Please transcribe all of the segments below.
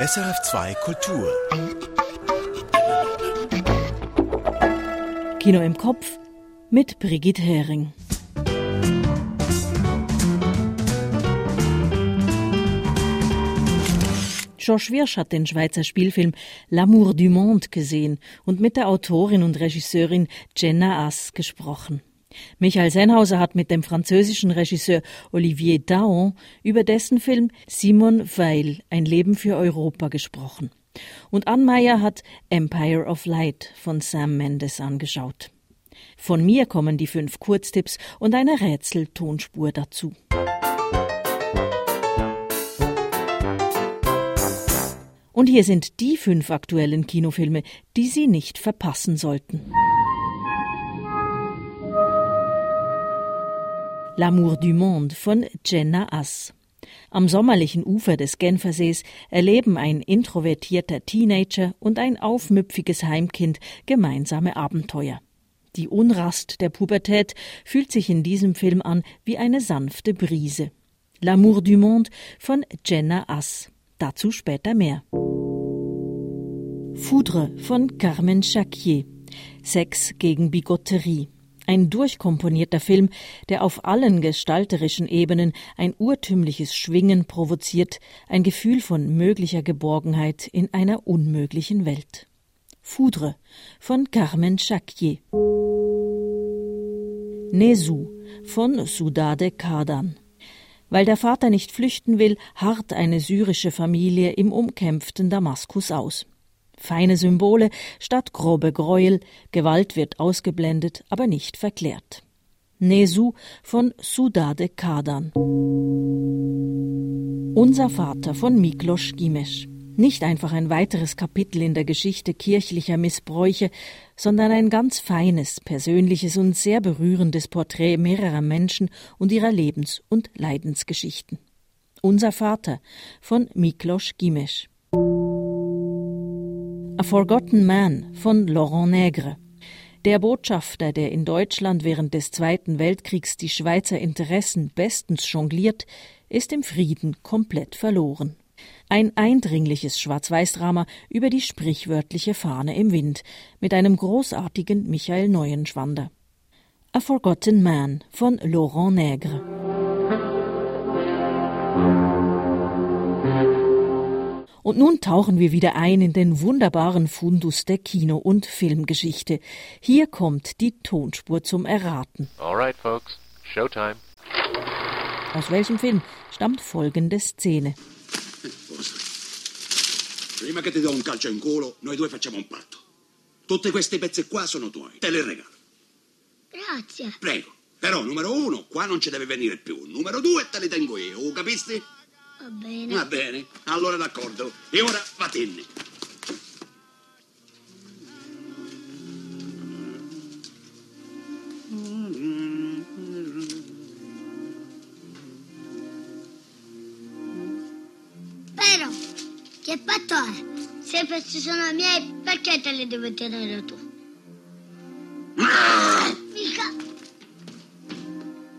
SRF2 Kultur. Kino im Kopf mit Brigitte Hering. Georges Wirsch hat den Schweizer Spielfilm L'amour du monde gesehen und mit der Autorin und Regisseurin Jenna Ass gesprochen. Michael Sennhauser hat mit dem französischen Regisseur Olivier Daon über dessen Film Simon Weil, ein Leben für Europa gesprochen. Und Ann Meyer hat Empire of Light von Sam Mendes angeschaut. Von mir kommen die fünf Kurztipps und eine Rätseltonspur dazu. Und hier sind die fünf aktuellen Kinofilme, die Sie nicht verpassen sollten. L'amour du monde von Jenna Ass. Am sommerlichen Ufer des Genfersees erleben ein introvertierter Teenager und ein aufmüpfiges Heimkind gemeinsame Abenteuer. Die Unrast der Pubertät fühlt sich in diesem Film an wie eine sanfte Brise. L'amour du monde von Jenna Ass. Dazu später mehr. Foudre von Carmen Jacquier. Sex gegen Bigotterie. Ein durchkomponierter Film, der auf allen gestalterischen Ebenen ein urtümliches Schwingen provoziert, ein Gefühl von möglicher Geborgenheit in einer unmöglichen Welt. Foudre von Carmen Jacquier. Nesu von Sudade Kardan. Weil der Vater nicht flüchten will, harrt eine syrische Familie im umkämpften Damaskus aus. Feine Symbole statt grobe Gräuel, Gewalt wird ausgeblendet, aber nicht verklärt. Nesu von Sudade Kadan. Unser Vater von Miklos Gimesch. Nicht einfach ein weiteres Kapitel in der Geschichte kirchlicher Missbräuche, sondern ein ganz feines, persönliches und sehr berührendes Porträt mehrerer Menschen und ihrer Lebens- und Leidensgeschichten. Unser Vater von Miklos Gimesch. A Forgotten Man von Laurent Nègre. Der Botschafter, der in Deutschland während des Zweiten Weltkriegs die Schweizer Interessen bestens jongliert, ist im Frieden komplett verloren. Ein eindringliches Schwarz-Weiß-Drama über die sprichwörtliche Fahne im Wind mit einem großartigen Michael Neuenschwander. A Forgotten Man von Laurent Nègre. Und nun tauchen wir wieder ein in den wunderbaren Fundus der Kino- und Filmgeschichte. Hier kommt die Tonspur zum Erraten. Alright, folks. Showtime. Aus welchem Film stammt folgende Szene? Prima che ti do un calcio in culo, noi due facciamo un patto. Tutte queste pezze qua sono tuoi. Te le regalo. Grazie. Prego. Però, numero uno, qua non ci deve venire più. Numero due, te li tengo io. Capisti? Va bene. Va bene. Allora d'accordo. E ora vattene. Però, che patto è? Se questi sono miei, perché te li devi tenere tu? Mica.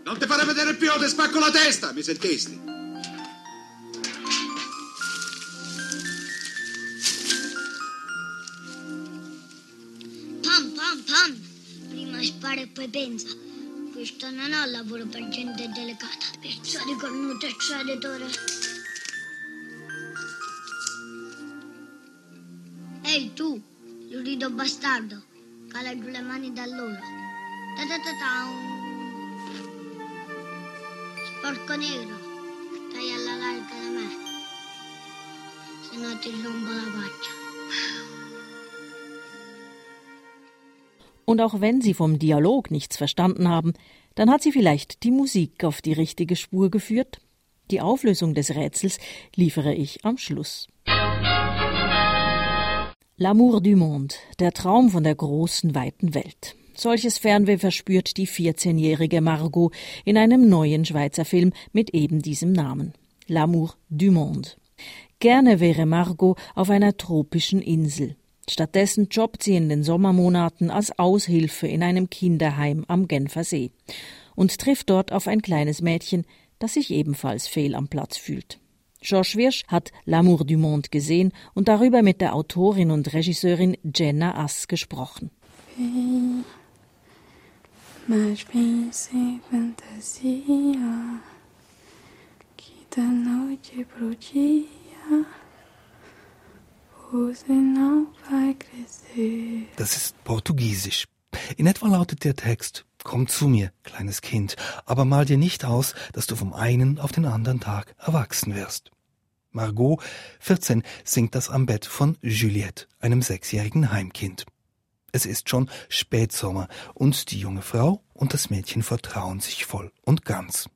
Non ti fare vedere più, ti spacco la testa, mi sentisti? Pensa. Questo non è lavoro per gente delicata. Pezzo di cornuto e traditore. Ehi tu, lurido bastardo. Cala giù le mani dall'ulo. Ta ta ta ta. Sporco nero. Stai alla larga da me. Se no ti rompo la faccia. Und auch wenn Sie vom Dialog nichts verstanden haben, dann hat Sie vielleicht die Musik auf die richtige Spur geführt. Die Auflösung des Rätsels liefere ich am Schluss. L'amour du monde, der Traum von der großen, weiten Welt. Solches Fernweh verspürt die 14-jährige Margot in einem neuen Schweizer Film mit eben diesem Namen. L'amour du monde. Gerne wäre Margot auf einer tropischen Insel. Stattdessen jobbt sie in den Sommermonaten als Aushilfe in einem Kinderheim am Genfer See und trifft dort auf ein kleines Mädchen, das sich ebenfalls fehl am Platz fühlt. Georges Wirsch hat L'amour du monde gesehen und darüber mit der Autorin und Regisseurin Jenna Ass gesprochen. Das ist Portugiesisch. In etwa lautet der Text Komm zu mir, kleines Kind, aber mal dir nicht aus, dass du vom einen auf den anderen Tag erwachsen wirst. Margot, 14, singt das am Bett von Juliette, einem sechsjährigen Heimkind. Es ist schon Spätsommer und die junge Frau und das Mädchen vertrauen sich voll und ganz.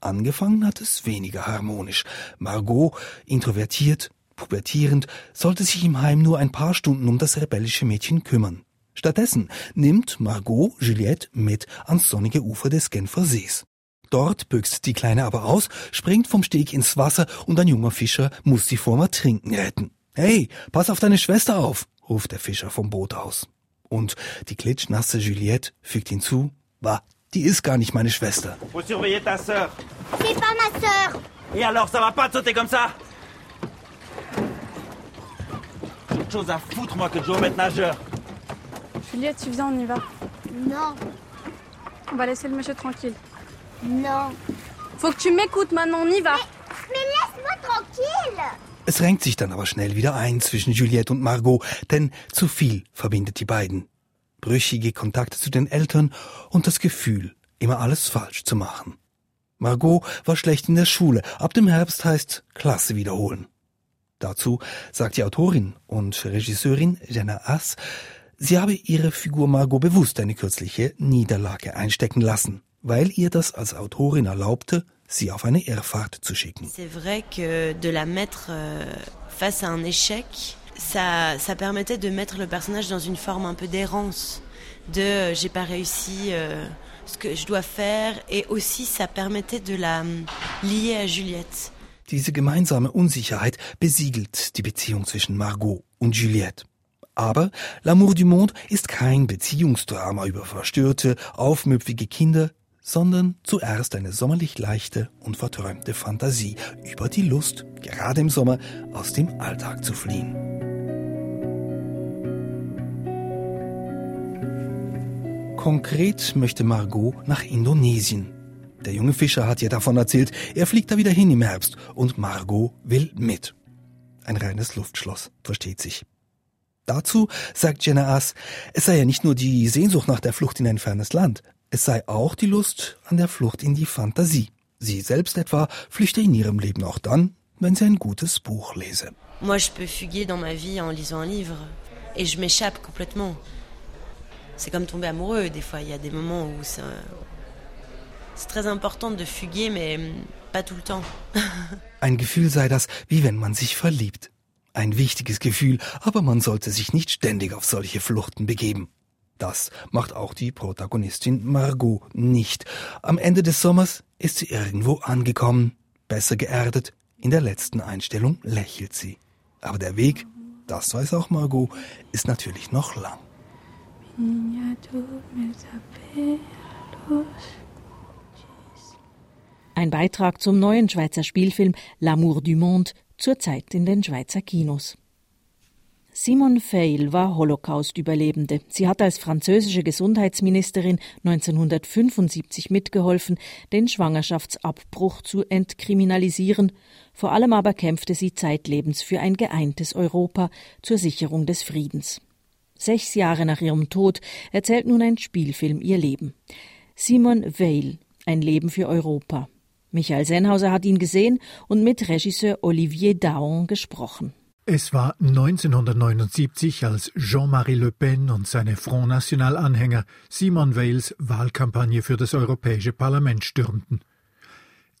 Angefangen hat es weniger harmonisch. Margot, introvertiert, pubertierend, sollte sich im Heim nur ein paar Stunden um das rebellische Mädchen kümmern. Stattdessen nimmt Margot Juliette mit ans sonnige Ufer des Genfer Sees. Dort büxt die Kleine aber aus, springt vom Steg ins Wasser und ein junger Fischer muss sie vorm Ertrinken retten. Hey, pass auf deine Schwester auf, ruft der Fischer vom Boot aus. Und die klitschnasse Juliette fügt hinzu, bah, die ist gar nicht meine Schwester. Faut surveiller ta sœur. C'est pas ma sœur Et alors, ça va pas sauter comme ça J'ai autre chose à foutre, moi, que de jouer au maître nageur. Juliette, tu viens, on y va. Non, On va laisser le monsieur tranquille. non. Faut que tu m'écoutes maintenant, on y va. Mais laisse-moi tranquille Es renkt sich dann aber schnell wieder ein zwischen Juliette und Margot, denn zu viel verbindet die beiden. Brüchige Kontakte zu den Eltern und das Gefühl, immer alles falsch zu machen. Margot war schlecht in der Schule. Ab dem Herbst heißt Klasse wiederholen. Dazu sagt die Autorin und Regisseurin Jenna Ass, sie habe ihre Figur Margot bewusst eine kürzliche Niederlage einstecken lassen, weil ihr das als Autorin erlaubte, sie auf eine Irrfahrt zu schicken. C'est vrai que de la mettre euh, face à un échec, ça, ça permettait de mettre le personnage dans une forme un peu d'errance, de euh, j'ai pas réussi euh, ce que je dois faire, et aussi ça permettait de la lier à Juliette. Diese gemeinsame Unsicherheit besiegelt die Beziehung zwischen Margot und Juliette. Aber L'amour du monde ist kein Beziehungsdrama über verstörte, aufmüpfige Kinder, sondern zuerst eine sommerlich leichte und verträumte Fantasie über die Lust, gerade im Sommer aus dem Alltag zu fliehen. Konkret möchte Margot nach Indonesien. Der junge Fischer hat ihr davon erzählt, er fliegt da wieder hin im Herbst und Margot will mit. Ein reines Luftschloss, versteht sich. Dazu sagt Jenna Ass, es sei ja nicht nur die Sehnsucht nach der Flucht in ein fernes Land, es sei auch die Lust an der Flucht in die Fantasie. Sie selbst etwa flüchte in ihrem Leben auch dann, wenn sie ein gutes Buch lese. Moi, je peux fuguer dans ma vie en lisant un livre, et je m'échappe complètement. C'est comme tomber amoureux, des fois, il y a des moments où ça... C'est très important de fuguer, mais pas tout le temps. Ein Gefühl sei das, wie wenn man sich verliebt. Ein wichtiges Gefühl, aber man sollte sich nicht ständig auf solche Fluchten begeben. Das macht auch die Protagonistin Margot nicht. Am Ende des Sommers ist sie irgendwo angekommen, besser geerdet. In der letzten Einstellung lächelt sie. Aber der Weg, das weiß auch Margot, ist natürlich noch lang. Minha dor. Ein Beitrag zum neuen Schweizer Spielfilm L'amour du monde, zurzeit in den Schweizer Kinos. Simone Veil war Holocaust-Überlebende. Sie hat als französische Gesundheitsministerin 1975 mitgeholfen, den Schwangerschaftsabbruch zu entkriminalisieren. Vor allem aber kämpfte sie zeitlebens für ein geeintes Europa zur Sicherung des Friedens. Sechs Jahre nach ihrem Tod erzählt nun ein Spielfilm ihr Leben. Simone Veil, ein Leben für Europa. Michael Sennhauser hat ihn gesehen und mit Regisseur Olivier Daon gesprochen. Es war 1979, als Jean-Marie Le Pen und seine Front National-Anhänger Simon Weils Wahlkampagne für das Europäische Parlament stürmten.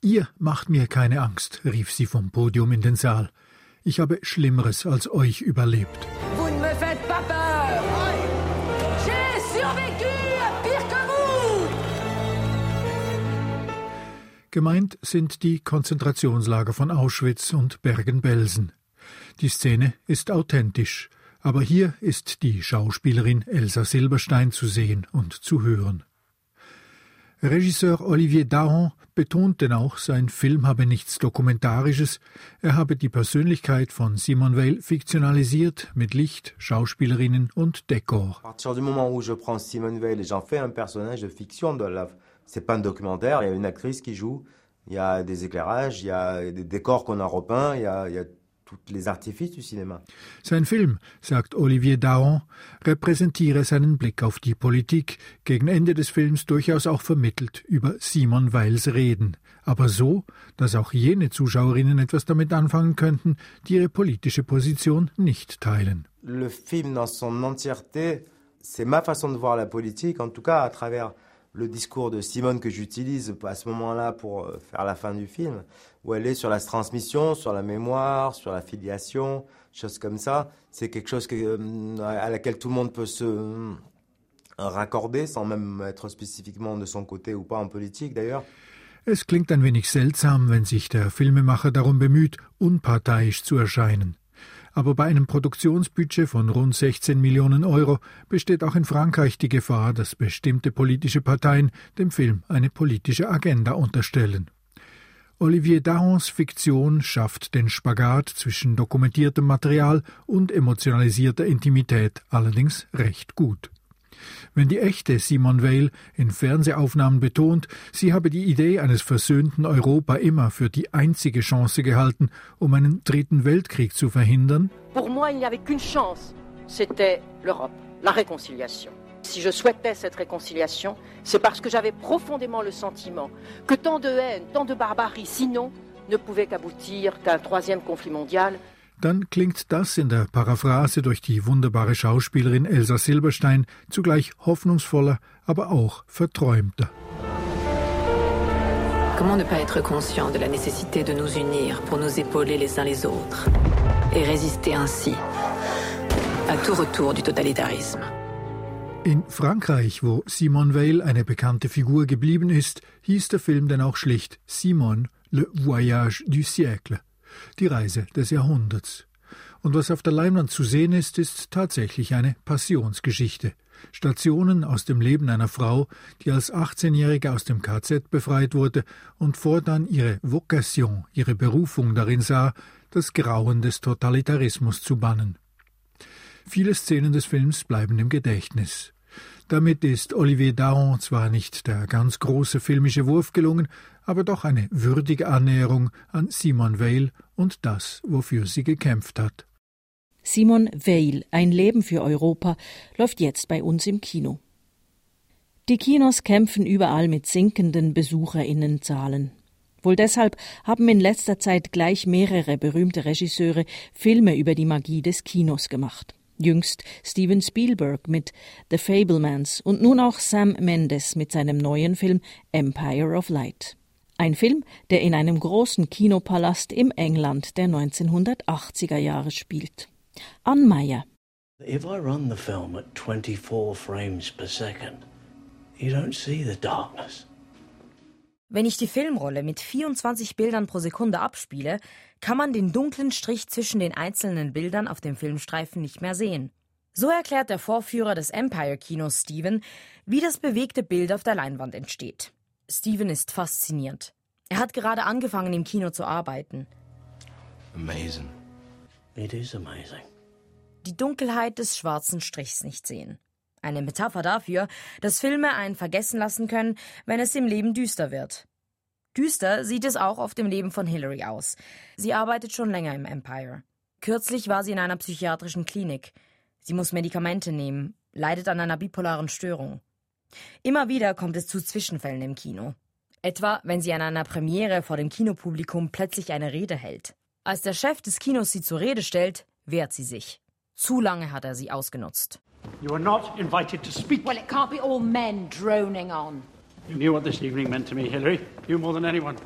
Ihr macht mir keine Angst, rief sie vom Podium in den Saal. Ich habe Schlimmeres als euch überlebt. Gemeint sind die Konzentrationslager von Auschwitz und Bergen-Belsen. Die Szene ist authentisch, aber hier ist die Schauspielerin Elsa Silberstein zu sehen und zu hören. Regisseur Olivier Daron betont denn auch, sein Film habe nichts Dokumentarisches, er habe die Persönlichkeit von Simone Weil fiktionalisiert mit Licht, Schauspielerinnen und Dekor. C'est pas un documentaire, il y a une actrice qui joue, il y a des éclairages, il y a des décors qu'on a repeints, il y a, il y a tous les artifices du cinéma. Sein Film, sagt Olivier Daron, repräsentiere seinen Blick auf die Politik, gegen Ende des Films durchaus auch vermittelt über Simon Weils Reden, aber so, dass auch jene Zuschauerinnen etwas damit anfangen könnten, die ihre politische Position nicht teilen. Le film dans son entièreté, c'est ma façon de voir la politique, en tout cas à travers le discours de Simone que j'utilise à ce moment-là pour euh, faire la fin du film, où elle est sur la transmission, sur la mémoire, sur la filiation, choses comme ça. C'est quelque chose euh, à laquelle tout le monde peut se euh, raccorder, sans même être spécifiquement de son côté ou pas en politique d'ailleurs. Es klingt ein wenig seltsam, wenn sich der Filmemacher darum bemüht, unparteiisch zu erscheinen. Aber bei einem Produktionsbudget von rund 16 Millionen Euro besteht auch in Frankreich die Gefahr, dass bestimmte politische Parteien dem Film eine politische Agenda unterstellen. Olivier Darons Fiktion schafft den Spagat zwischen dokumentiertem Material und emotionalisierter Intimität allerdings recht gut. Wenn die echte Simone Weil in Fernsehaufnahmen betont, sie habe die Idee eines versöhnten Europa immer für die einzige Chance gehalten, um einen dritten Weltkrieg zu verhindern, Pour moi, il n'y avait qu'une chance. C'était l'Europe, la réconciliation. Si je souhaitais cette réconciliation, c'est parce que j'avais profondément le sentiment que tant de haine, tant de barbarie, sinon, ne pouvait qu'aboutir qu'à un troisième conflit mondial dann klingt das in der Paraphrase durch die wunderbare Schauspielerin Elsa Silberstein zugleich hoffnungsvoller, aber auch verträumter. Comment ne pas être conscient de la nécessité de nous unir pour nous épauler les uns les autres et résister ainsi à tout retour du totalitarisme In Frankreich, wo Simone Weil eine bekannte Figur geblieben ist, hieß der Film denn auch schlicht Simone, le voyage du siècle, die Reise des Jahrhunderts. Und was auf der Leinwand zu sehen ist, ist tatsächlich eine Passionsgeschichte. Stationen aus dem Leben einer Frau, die als 18-Jährige aus dem KZ befreit wurde und fortan ihre Vocation, ihre Berufung darin sah, das Grauen des Totalitarismus zu bannen. Viele Szenen des Films bleiben im Gedächtnis. Damit ist Olivier Daron zwar nicht der ganz große filmische Wurf gelungen, aber doch eine würdige Annäherung an Simone Weil und das, wofür sie gekämpft hat. Simon Weil, ein Leben für Europa, läuft jetzt bei uns im Kino. Die Kinos kämpfen überall mit sinkenden Besucherinnenzahlen. Wohl deshalb haben in letzter Zeit gleich mehrere berühmte Regisseure Filme über die Magie des Kinos gemacht. Jüngst Steven Spielberg mit The Fablemans und nun auch Sam Mendes mit seinem neuen Film Empire of Light. Ein Film, der in einem großen Kinopalast im England der 1980er Jahre spielt. Ann Meyer. If I run the film at 24 frames per second, you don't see the darkness. Wenn ich die Filmrolle mit 24 Bildern pro Sekunde abspiele, kann man den dunklen Strich zwischen den einzelnen Bildern auf dem Filmstreifen nicht mehr sehen. So erklärt der Vorführer des Empire Kinos Steven, wie das bewegte Bild auf der Leinwand entsteht. Steven ist fasziniert. Er hat gerade angefangen, im Kino zu arbeiten. Amazing. It is amazing. Die Dunkelheit des schwarzen Strichs nicht sehen. Eine Metapher dafür, dass Filme einen vergessen lassen können, wenn es im Leben düster wird. Düster sieht es auch auf dem Leben von Hillary aus. Sie arbeitet schon länger im Empire. Kürzlich war sie in einer psychiatrischen Klinik. Sie muss Medikamente nehmen, leidet an einer bipolaren Störung. Immer wieder kommt es zu Zwischenfällen im Kino. Etwa, wenn sie an einer Premiere vor dem Kinopublikum plötzlich eine Rede hält. Als der Chef des Kinos sie zur Rede stellt, wehrt sie sich. Zu lange hat er sie ausgenutzt. You are not invited to speak. Well, it can't be all men droning on. You knew what this evening meant to me, Hillary. You more than anyone.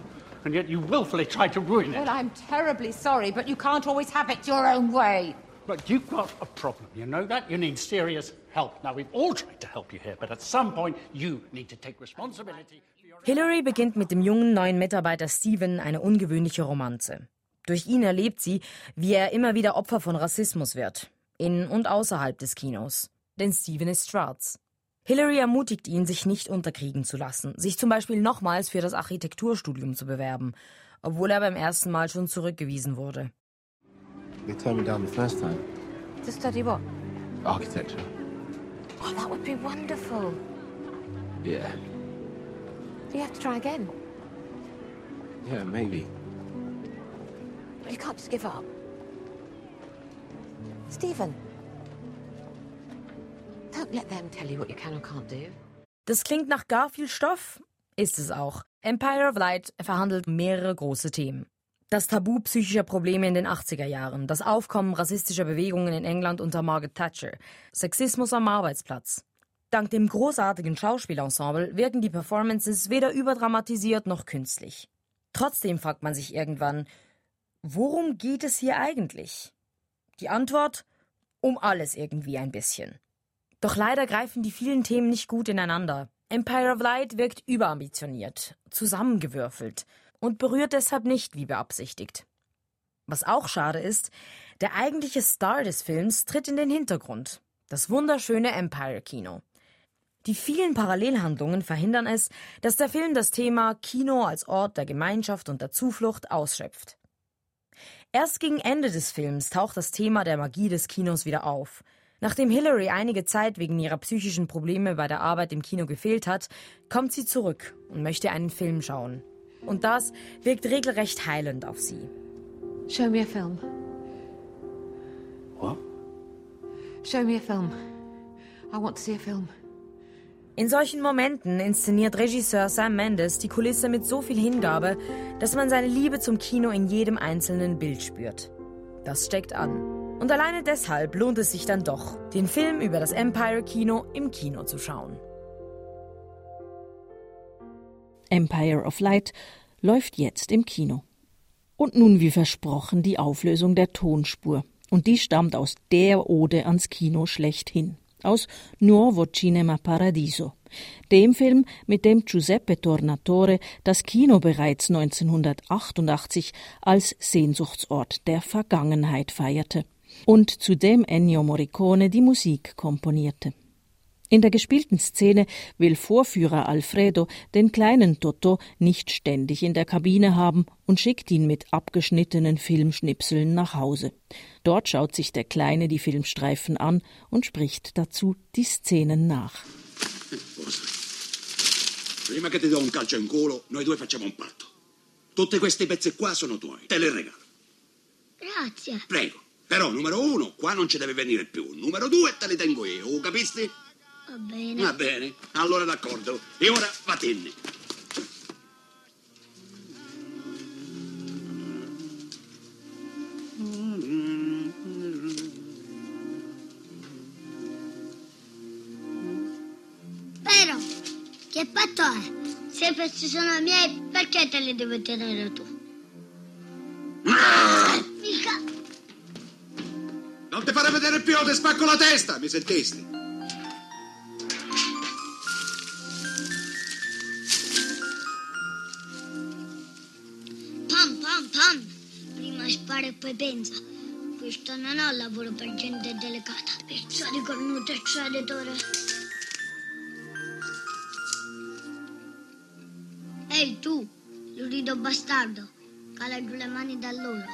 And yet you willfully tried to ruin it. Well, I'm terribly sorry, but you can't always have it your own way. But you've got a problem. You know that? You need serious help. Now, we've all tried to help you here, but at some point, you need to take responsibility. Hillary beginnt mit dem jungen neuen Mitarbeiter Steven eine ungewöhnliche Romanze. Durch ihn erlebt sie, wie er immer wieder Opfer von Rassismus wird. In und außerhalb des Kinos. Denn Steven ist schwarz. Hillary ermutigt ihn, sich nicht unterkriegen zu lassen, sich zum Beispiel nochmals für das Architekturstudium zu bewerben, obwohl er beim ersten Mal schon zurückgewiesen wurde. They turned me down the first time. To study what? Architecture. Oh, that would be wonderful. Yeah. Do you have to try again? Yeah, maybe. But you can't just give up. Stephen. Don't let them tell you what you can or can't do. Das klingt nach gar viel Stoff, ist es auch. Empire of Light verhandelt mehrere große Themen. Das Tabu psychischer Probleme in den 80er Jahren, das Aufkommen rassistischer Bewegungen in England unter Margaret Thatcher, Sexismus am Arbeitsplatz. Dank dem großartigen Schauspielensemble wirken die Performances weder überdramatisiert noch künstlich. Trotzdem fragt man sich irgendwann, worum geht es hier eigentlich? Die Antwort, um alles irgendwie ein bisschen. Doch leider greifen die vielen Themen nicht gut ineinander. Empire of Light wirkt überambitioniert, zusammengewürfelt und berührt deshalb nicht wie beabsichtigt. Was auch schade ist, der eigentliche Star des Films tritt in den Hintergrund. Das wunderschöne Empire-Kino. Die vielen Parallelhandlungen verhindern es, dass der Film das Thema Kino als Ort der Gemeinschaft und der Zuflucht ausschöpft. Erst gegen Ende des Films taucht das Thema der Magie des Kinos wieder auf. Nachdem Hillary einige Zeit wegen ihrer psychischen Probleme bei der Arbeit im Kino gefehlt hat, kommt sie zurück und möchte einen Film schauen. Und das wirkt regelrecht heilend auf sie. Show me a film. What? Show me a film. I want to see a film. In solchen Momenten inszeniert Regisseur Sam Mendes die Kulisse mit so viel Hingabe, dass man seine Liebe zum Kino in jedem einzelnen Bild spürt. Das steckt an. Und alleine deshalb lohnt es sich dann doch, den Film über das Empire Kino im Kino zu schauen. Empire of Light läuft jetzt im Kino. Und nun wie versprochen die Auflösung der Tonspur. Und die stammt aus der Ode ans Kino schlechthin. Aus Nuovo Cinema Paradiso, dem Film, mit dem Giuseppe Tornatore das Kino bereits 1988 als Sehnsuchtsort der Vergangenheit feierte und zu dem Ennio Morricone die Musik komponierte. In der gespielten Szene will Vorführer Alfredo den kleinen Toto nicht ständig in der Kabine haben und schickt ihn mit abgeschnittenen Filmschnipseln nach Hause. Dort schaut sich der Kleine die Filmstreifen an und spricht dazu die Szenen nach. Prima che ti do un calcio in culo, noi due facciamo un patto. Tutte queste pezze qua sono tuoi, te le regalo. Grazie. Prego. Però, numero uno, qua non ci deve venire più. Numero due, te le tengo io, capisti? Va bene. Va bene, allora d'accordo. E ora vattene. Però, che patto è? Se questi sono miei, perché te li devi tenere tu? Mica. Non ti fare vedere più, ti spacco la testa, mi sentiste? Poi pensa. Questo non è un lavoro per gente delicata. Pezzo di cornuto e traditore. Ehi tu, lurido bastardo. Cala giù le mani dall'ulo.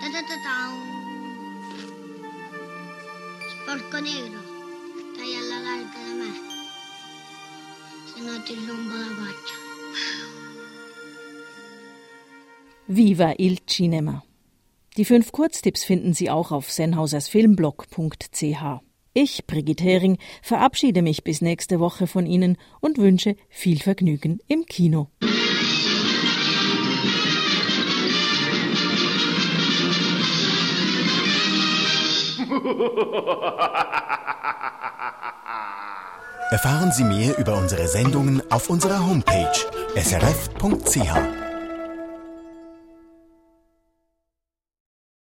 Ta ta ta ta. Sporco nero. Stai alla larga da me. Se no ti rompo la faccia. Viva il Cinema. Die fünf Kurztipps finden Sie auch auf sennhausersfilmblog.ch. Ich, Brigitte Hering, verabschiede mich bis nächste Woche von Ihnen und wünsche viel Vergnügen im Kino. Erfahren Sie mehr über unsere Sendungen auf unserer Homepage srf.ch.